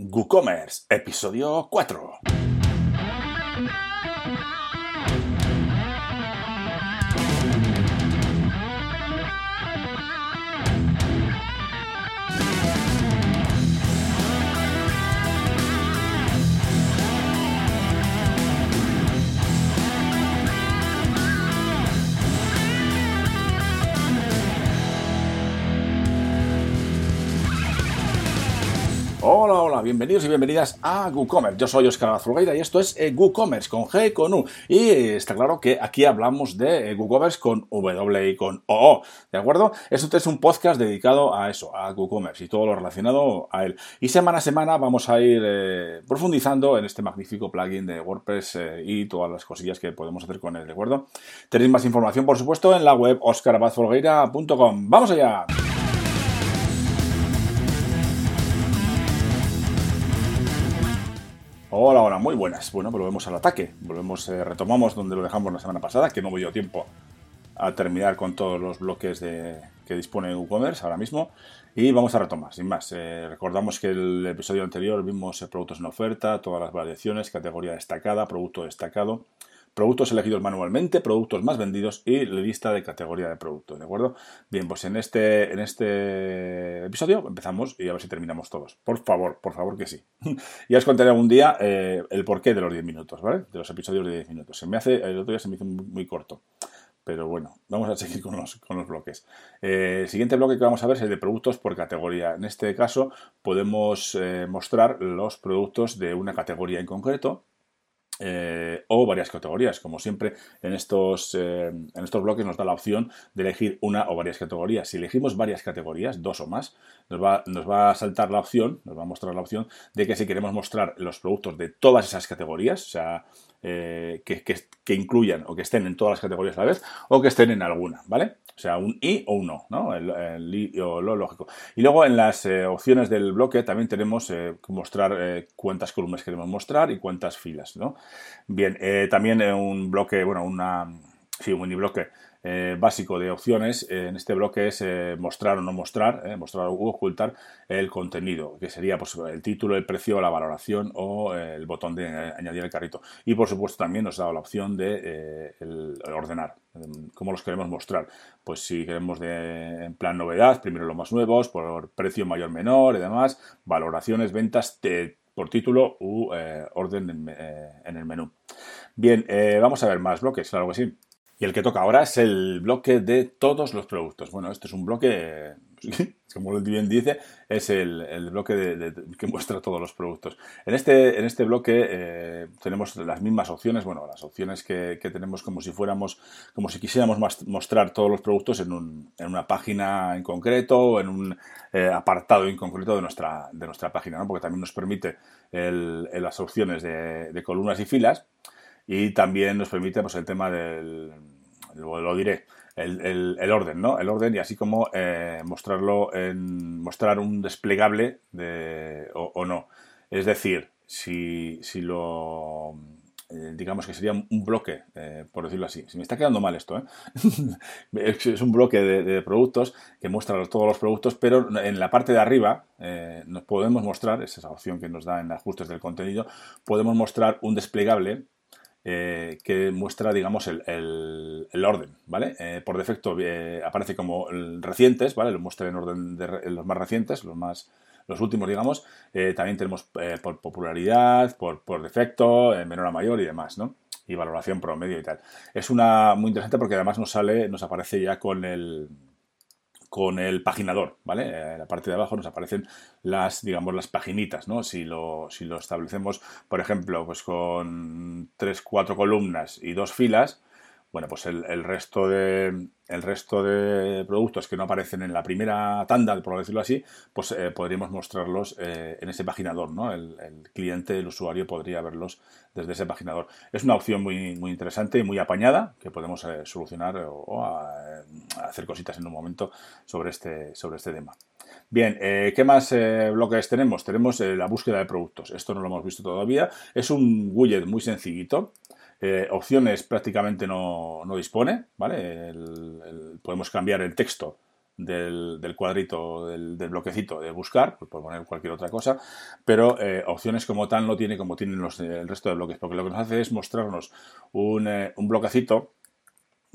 WooCommerce, episodio 4. Hola, hola, bienvenidos y bienvenidas a WooCommerce. Yo soy Oscar Azulgaida y esto es eh, WooCommerce con G y con U. Y eh, está claro que aquí hablamos de eh, WooCommerce con W y con OO, ¿de acuerdo? Esto es un podcast dedicado a eso, a WooCommerce y todo lo relacionado a él. Y semana a semana vamos a ir eh, profundizando en este magnífico plugin de WordPress eh, y todas las cosillas que podemos hacer con él, ¿de acuerdo? Tenéis más información, por supuesto, en la web oscarabazfolgueira.com. ¡Vamos allá! Hola, hola, muy buenas. Bueno, volvemos al ataque. Volvemos, eh, retomamos donde lo dejamos la semana pasada, que no me dio tiempo a terminar con todos los bloques de, que dispone WooCommerce ahora mismo. Y vamos a retomar, sin más. Eh, recordamos que el episodio anterior vimos eh, productos en oferta, todas las variaciones, categoría destacada, producto destacado, productos elegidos manualmente, productos más vendidos y lista de categoría de productos, ¿de acuerdo? Bien, pues en este, en este episodio empezamos y a ver si terminamos todos. Por favor, por favor que sí. ya os contaré algún día eh, el porqué de los 10 minutos, ¿vale? De los episodios de 10 minutos. Se me hace, el otro día se me hizo muy, muy corto. Pero bueno, vamos a seguir con los, con los bloques. Eh, el siguiente bloque que vamos a ver es el de productos por categoría. En este caso podemos eh, mostrar los productos de una categoría en concreto, eh, o varias categorías. Como siempre, en estos, eh, en estos bloques nos da la opción de elegir una o varias categorías. Si elegimos varias categorías, dos o más, nos va, nos va a saltar la opción, nos va a mostrar la opción de que si queremos mostrar los productos de todas esas categorías, o sea, eh, que, incluyan o que estén en todas las categorías a la vez o que estén en alguna, ¿vale? O sea, un i o un no, ¿no? Lo lógico. Y luego en las eh, opciones del bloque también tenemos que mostrar eh, cuántas columnas queremos mostrar y cuántas filas, ¿no? Bien, también un bloque, bueno, una, sí, un bloque eh, básico de opciones en este bloque es eh, mostrar o no mostrar, eh, mostrar u ocultar el contenido, que sería pues, el título, el precio, la valoración o el botón de añadir el carrito. Y por supuesto también nos da la opción de ordenar, cómo los queremos mostrar. Pues si queremos de, en plan novedad, primero los más nuevos, por precio mayor menor y demás, valoraciones, ventas, por título u orden en, en, el menú. Bien, vamos a ver más bloques, claro que sí. Y el que toca ahora es el bloque de todos los productos. Bueno, este es un bloque, como bien dice, es el, el bloque de, que muestra todos los productos. En este, en este bloque eh, tenemos las mismas opciones, bueno, las opciones que, que, tenemos como si fuéramos, como si quisiéramos mostrar todos los productos en, un, en una página en concreto o en un eh, apartado en concreto de nuestra, de nuestra página, ¿no? porque también nos permite el, las opciones de columnas y filas y también nos permite pues, el tema del, lo, diré, el, el, orden, ¿no? El orden y así como eh, mostrarlo en, mostrar un desplegable de, o, no. Es decir, si, si lo, eh, digamos que sería un bloque, eh, por decirlo así. Si me está quedando mal esto, es un bloque de, productos que muestra todos los productos, pero en la parte de arriba nos podemos mostrar, esa es la opción que nos da en ajustes del contenido, podemos mostrar un desplegable eh, que muestra, digamos, el, el, orden, ¿vale? Eh, por defecto eh, aparece como recientes, ¿vale? Lo muestra en orden de los más recientes, los más los últimos, digamos. También tenemos por popularidad, por, por defecto, menor a mayor y demás, ¿no? Y valoración promedio y tal. Es una muy interesante porque además nos sale, nos aparece ya con el con el paginador, ¿vale? En eh, la parte de abajo nos aparecen las, digamos, las paginitas, ¿no? Si lo, si lo establecemos, por ejemplo, pues con tres, cuatro columnas y dos filas, bueno, pues el, resto de, el resto de productos que no aparecen en la primera tanda, por decirlo así, pues eh, podríamos mostrarlos eh, en ese paginador, ¿no? El, cliente, el usuario podría verlos desde ese paginador. Es una opción muy, interesante y muy apañada que podemos eh, solucionar o, hacer cositas en un momento sobre este, sobre este tema. Bien, ¿qué más bloques tenemos? Tenemos la búsqueda de productos. Esto no lo hemos visto todavía. Es un widget muy sencillito. Eh, opciones prácticamente no, no, dispone, ¿vale? Podemos cambiar el texto del, cuadrito, del, bloquecito de buscar, pues por poner cualquier otra cosa, pero eh, opciones como tal no tiene como tienen los, el resto de bloques, porque lo que nos hace es mostrarnos un, eh, un bloquecito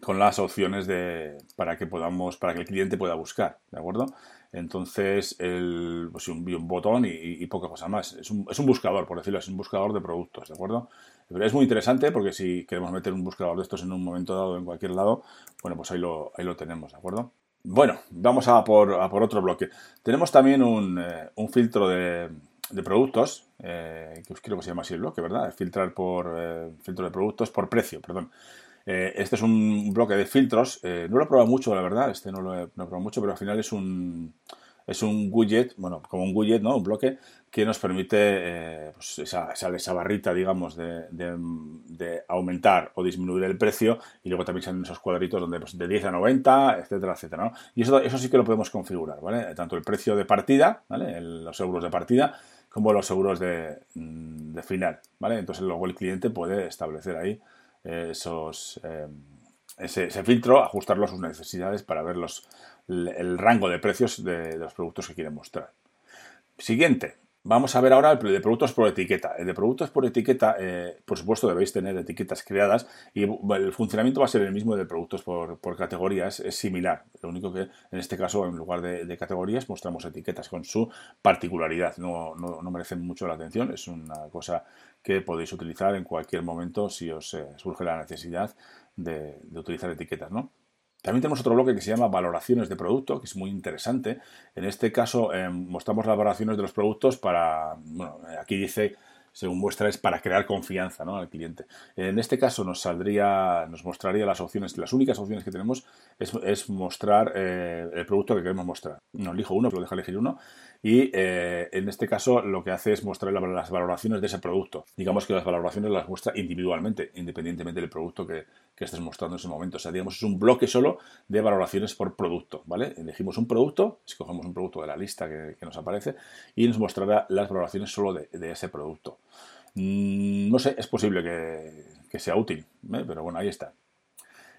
con las opciones de, para que podamos, para que el cliente pueda buscar, ¿de acuerdo? Entonces, el, pues un, un botón y, y, poca cosa más. Es un, es un, buscador, por decirlo, es un buscador de productos, ¿de acuerdo? Pero es muy interesante porque si queremos meter un buscador de estos en un momento dado en cualquier lado, bueno, pues ahí lo, ahí lo tenemos, ¿de acuerdo? Bueno, vamos a por, a por otro bloque. Tenemos también un, eh, un filtro de, de productos, eh, que creo que se llama así el bloque, ¿verdad? Filtrar por eh, filtro de productos por precio, perdón. Eh, este es un bloque de filtros. No lo he probado mucho, la verdad. Este no lo he, probado mucho, pero al final es un, es un widget, bueno, como un widget, ¿no? Un bloque que nos permite eh, pues esa, esa, barrita, digamos, de, de, aumentar o disminuir el precio y luego también salen esos cuadritos donde pues, de 10 a 90, etcétera, etcétera. Y eso, eso sí que lo podemos configurar, ¿vale? Tanto el precio de partida, ¿vale? los euros de partida, como los euros de, mm, de final, ¿vale? Entonces luego el cliente puede establecer ahí esos, eh, ese, filtro, ajustarlo a sus necesidades para ver los, el, rango de precios de, los productos que quieren mostrar. Siguiente, Vamos a ver ahora el de productos por etiqueta. El de productos por etiqueta, eh, por supuesto, debéis tener etiquetas creadas y el funcionamiento va a ser el mismo de productos por, categorías, es similar. Lo único que en este caso, en lugar de, categorías, mostramos etiquetas con su particularidad. No, no, no, merecen mucho la atención, es una cosa que podéis utilizar en cualquier momento si os eh, surge la necesidad de, utilizar etiquetas, ¿no? También tenemos otro bloque que se llama valoraciones de producto, que es muy interesante. En este caso eh, mostramos las valoraciones de los productos para, bueno, aquí dice según muestra, es para crear confianza ¿no? al cliente. En este caso nos saldría, nos mostraría las opciones, las únicas opciones que tenemos es, mostrar eh, el producto que queremos mostrar. No elijo uno, pero deja elegir uno. Y eh, en este caso lo que hace es mostrar las valoraciones de ese producto. Digamos que las valoraciones las muestra individualmente, independientemente del producto que, estés mostrando en ese momento. O sea, digamos, es un bloque solo de valoraciones por producto, ¿vale? Elegimos un producto, escogemos un producto de la lista que, nos aparece y nos mostrará las valoraciones solo de ese producto. Mm, no sé, es posible que, sea útil, ¿eh? pero bueno, ahí está.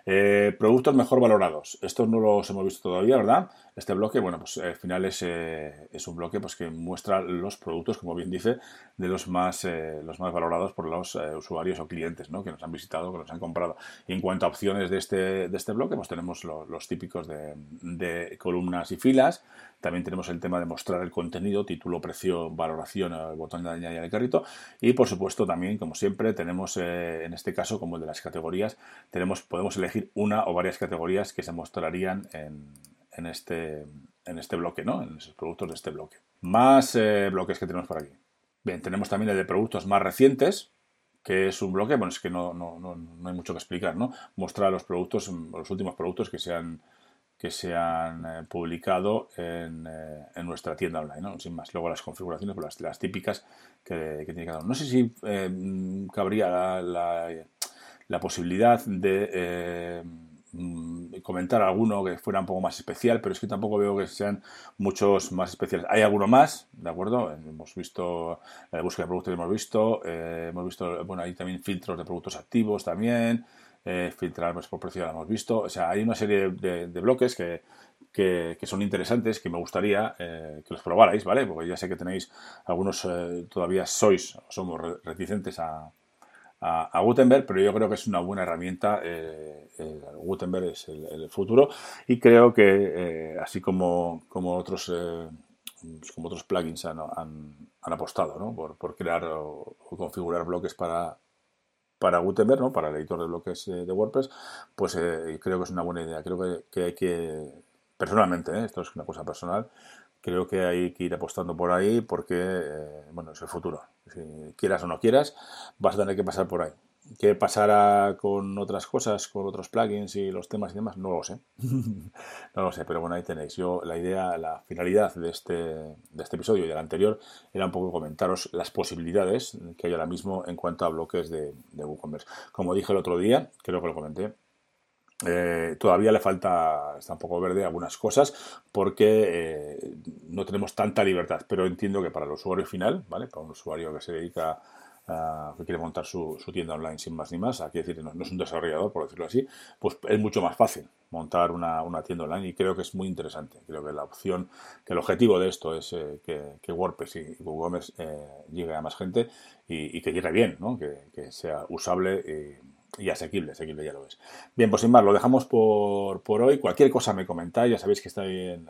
Eh, productos mejor valorados. Estos no los hemos visto todavía, ¿verdad? Este bloque, bueno, pues al final es, eh, es, un bloque pues, que muestra los productos, como bien dice, de los más, eh, los más valorados por los usuarios o clientes ¿no? que nos han visitado, que nos han comprado. Y en cuanto a opciones de este, de este bloque, pues tenemos los típicos de, de, columnas y filas. También tenemos el tema de mostrar el contenido, título, precio, valoración, el botón de añadir al carrito. Y por supuesto también, como siempre, tenemos en este caso, como el de las categorías, tenemos, podemos elegir una o varias categorías que se mostrarían en, este, en este bloque, ¿no? En esos productos de este bloque. Más eh, bloques que tenemos por aquí. Bien, tenemos también el de productos más recientes, que es un bloque, bueno, es que no, hay mucho que explicar, ¿no? Mostrar los productos, los últimos productos que se han, que se han eh, publicado en, eh, en, nuestra tienda online, ¿no? Sin más. Luego las configuraciones, pues las, típicas que, tiene cada uno. No sé si cabría la la posibilidad de comentar alguno que fuera un poco más especial, pero es que tampoco veo que sean muchos más especiales. Hay alguno más, ¿de acuerdo? Hemos visto la búsqueda de productos hemos visto, eh, hemos visto, bueno, hay también filtros de productos activos también, eh, filtrar pues, por precio lo hemos visto, o sea, hay una serie de, bloques que, que, son interesantes, que me gustaría que los probarais, ¿vale? Porque ya sé que tenéis algunos, todavía sois, somos reticentes a, a, Gutenberg, pero yo creo que es una buena herramienta. Eh, eh, Gutenberg es el, futuro y creo que eh, así como, como otros como otros plugins han, apostado por, crear o, configurar bloques para, para Gutenberg, ¿no? para el editor de bloques de WordPress, pues creo que es una buena idea. Creo que, que hay que, personalmente, esto es una cosa personal, creo que hay que ir apostando por ahí porque, eh, bueno, es el futuro. Si quieras o no quieras, vas a tener que pasar por ahí. ¿Qué pasará con otras cosas, con otros plugins y los temas y demás? No lo sé. no lo sé, pero bueno, ahí tenéis. Yo, la idea, la finalidad de este, de este episodio y del anterior era un poco comentaros las posibilidades que hay ahora mismo en cuanto a bloques de, de WooCommerce. Como dije el otro día, creo que lo comenté, eh, todavía le falta, está un poco verde algunas cosas porque eh, no tenemos tanta libertad, pero entiendo que para el usuario final, ¿vale? Para un usuario que se dedica ah, que quiere montar su, tienda online sin más ni más, aquí decir, no, no, es un desarrollador, por decirlo así, pues es mucho más fácil montar una, tienda online y creo que es muy interesante. Creo que la opción, que el objetivo de esto es eh, que, WordPress y WooCommerce eh, llegue a más gente y, que llegue bien, ¿no? que, que sea usable. Y, asequible, asequible ya lo es. Bien, pues sin más, lo dejamos por, por hoy. Cualquier cosa me comentáis, ya sabéis que estoy en,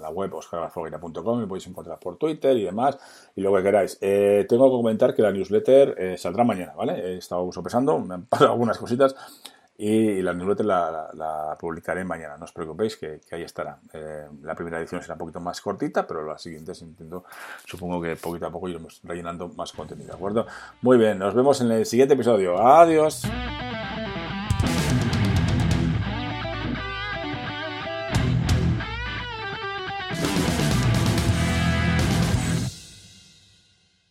la web oscargarfoguera.com, me podéis encontrar por Twitter y demás, y lo que queráis. Eh, tengo que comentar que la newsletter eh, saldrá mañana, ¿vale? He estado sopesando, me han pasado algunas cositas y la newsletter la, publicaré mañana, no os preocupéis que, ahí estará. Eh, la primera edición será un poquito más cortita, pero las siguientes intento, supongo que poquito a poco iremos rellenando más contenido, ¿de acuerdo? Muy bien, nos vemos en el siguiente episodio. Adiós.